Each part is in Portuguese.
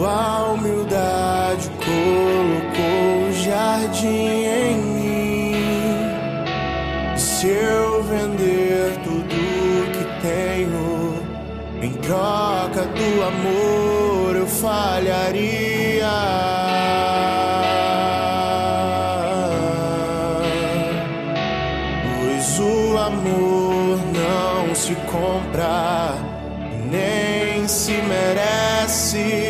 Sua humildade colocou o jardim em mim. Se eu vender tudo que tenho em troca do amor, eu falharia. Pois o amor não se compra, nem se merece.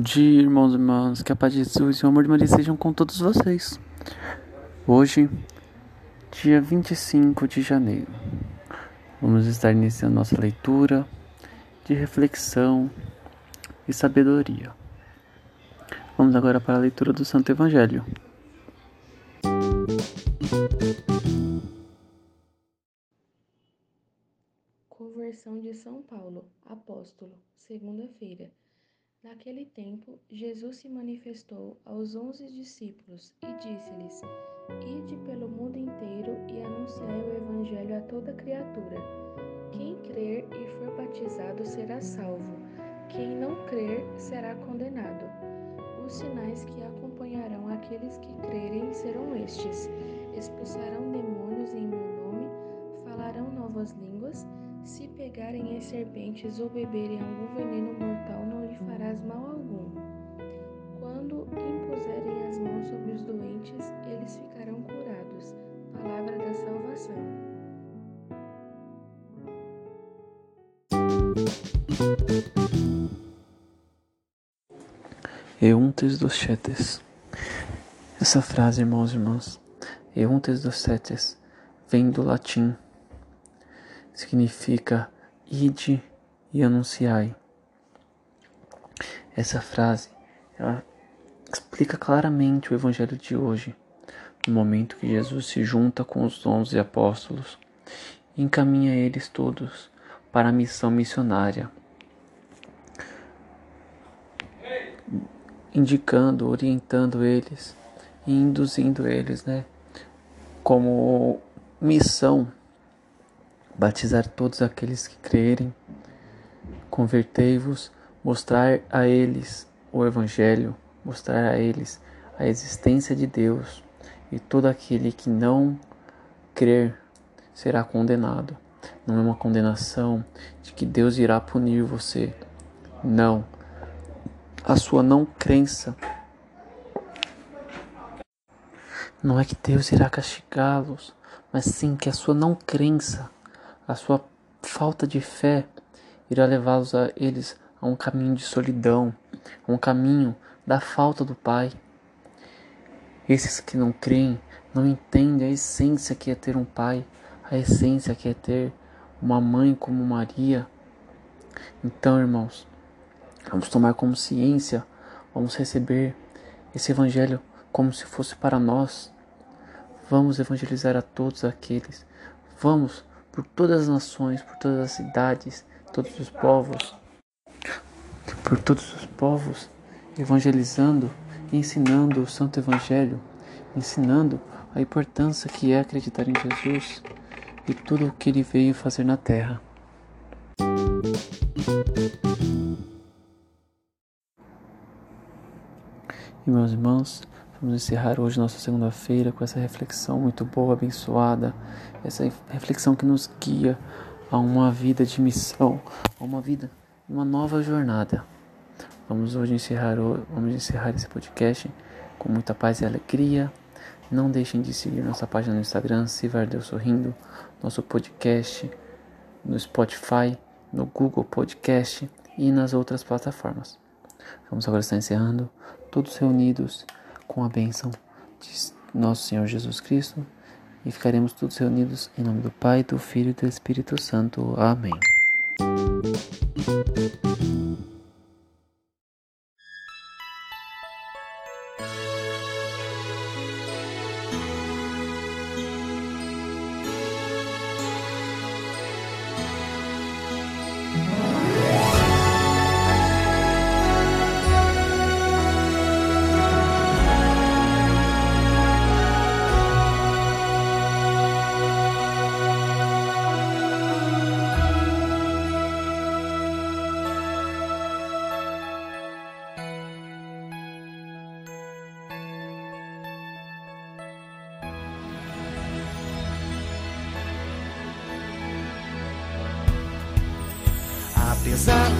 Dia, irmãos e irmãs. Que a paz de Jesus e o amor de Maria sejam com todos vocês. Hoje, dia 25 de janeiro, vamos estar iniciando nossa leitura de reflexão e sabedoria. Vamos agora para a leitura do Santo Evangelho. Conversão de São Paulo, apóstolo, segunda-feira. Naquele tempo, Jesus se manifestou aos onze discípulos e disse-lhes: Ide pelo mundo inteiro e anunciai o Evangelho a toda criatura. Quem crer e for batizado será salvo, quem não crer será condenado. Os sinais que acompanharão aqueles que crerem serão estes: expulsarão demônios em meu nome, falarão novas línguas. Se pegarem as serpentes ou beberem algum veneno mortal, lhe farás mal algum. Quando impuserem as mãos sobre os doentes, eles ficarão curados. Palavra da salvação. Euntes dos Chetes. Essa frase, irmãos e irmãs, Euntes dos Cetes, vem do latim. Significa ide e anunciai. Essa frase, ela explica claramente o evangelho de hoje, no momento que Jesus se junta com os onze apóstolos e encaminha eles todos para a missão missionária. indicando, orientando eles e induzindo eles, né, como missão batizar todos aqueles que crerem, convertei-vos, mostrar a eles o evangelho, mostrar a eles a existência de Deus, e todo aquele que não crer será condenado. Não é uma condenação de que Deus irá punir você. Não a sua não crença. Não é que Deus irá castigá-los, mas sim que a sua não crença, a sua falta de fé irá levá-los a eles a um caminho de solidão, a um caminho da falta do Pai. Esses que não creem não entendem a essência que é ter um pai, a essência que é ter uma mãe como Maria. Então, irmãos, Vamos tomar consciência, vamos receber esse evangelho como se fosse para nós. Vamos evangelizar a todos aqueles. Vamos por todas as nações, por todas as cidades, todos os povos, por todos os povos, evangelizando e ensinando o Santo Evangelho, ensinando a importância que é acreditar em Jesus e tudo o que ele veio fazer na terra. E meus irmãos, vamos encerrar hoje nossa segunda-feira com essa reflexão muito boa, abençoada, essa reflexão que nos guia a uma vida de missão, a uma vida, uma nova jornada. Vamos hoje encerrar, vamos encerrar esse podcast com muita paz e alegria. Não deixem de seguir nossa página no Instagram, Sivar Deus Sorrindo, nosso podcast no Spotify, no Google Podcast e nas outras plataformas. Vamos agora estar encerrando, todos reunidos com a bênção de nosso Senhor Jesus Cristo e ficaremos todos reunidos em nome do Pai, do Filho e do Espírito Santo. Amém.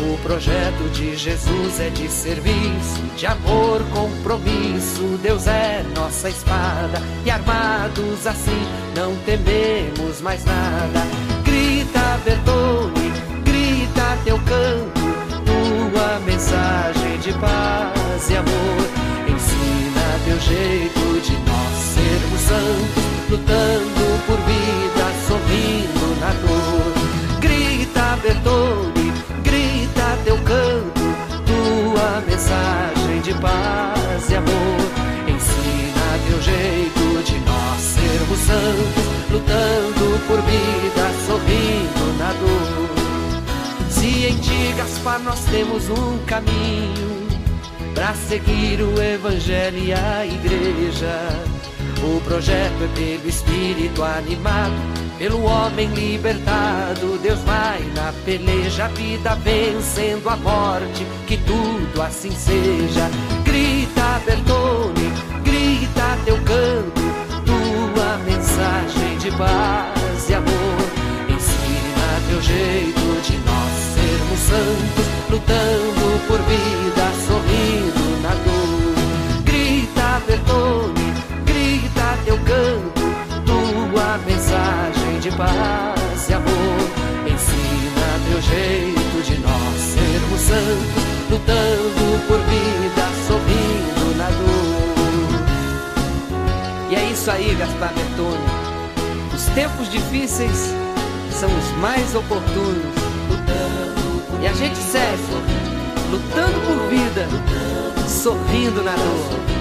O projeto de Jesus é de serviço, de amor, compromisso. Deus é nossa espada e armados assim não tememos mais nada. Grita, Bertone, dor. Se em ti, Gaspar, nós temos um caminho para seguir o Evangelho e a Igreja. O projeto é pelo Espírito animado pelo homem libertado, Deus vai na peleja, a vida vencendo a morte, que tudo assim seja. Grita, Bertone, jeito de nós sermos santos, lutando por vida, sorrindo na dor. Grita, Bertone, grita teu canto, tua mensagem de paz e amor. Ensina teu jeito de nós sermos santos, lutando por vida, sorrindo na dor. E é isso aí, Gaspar Bertone. Os tempos difíceis são os mais oportunos. E a gente segue, lutando por vida, sorrindo na dor.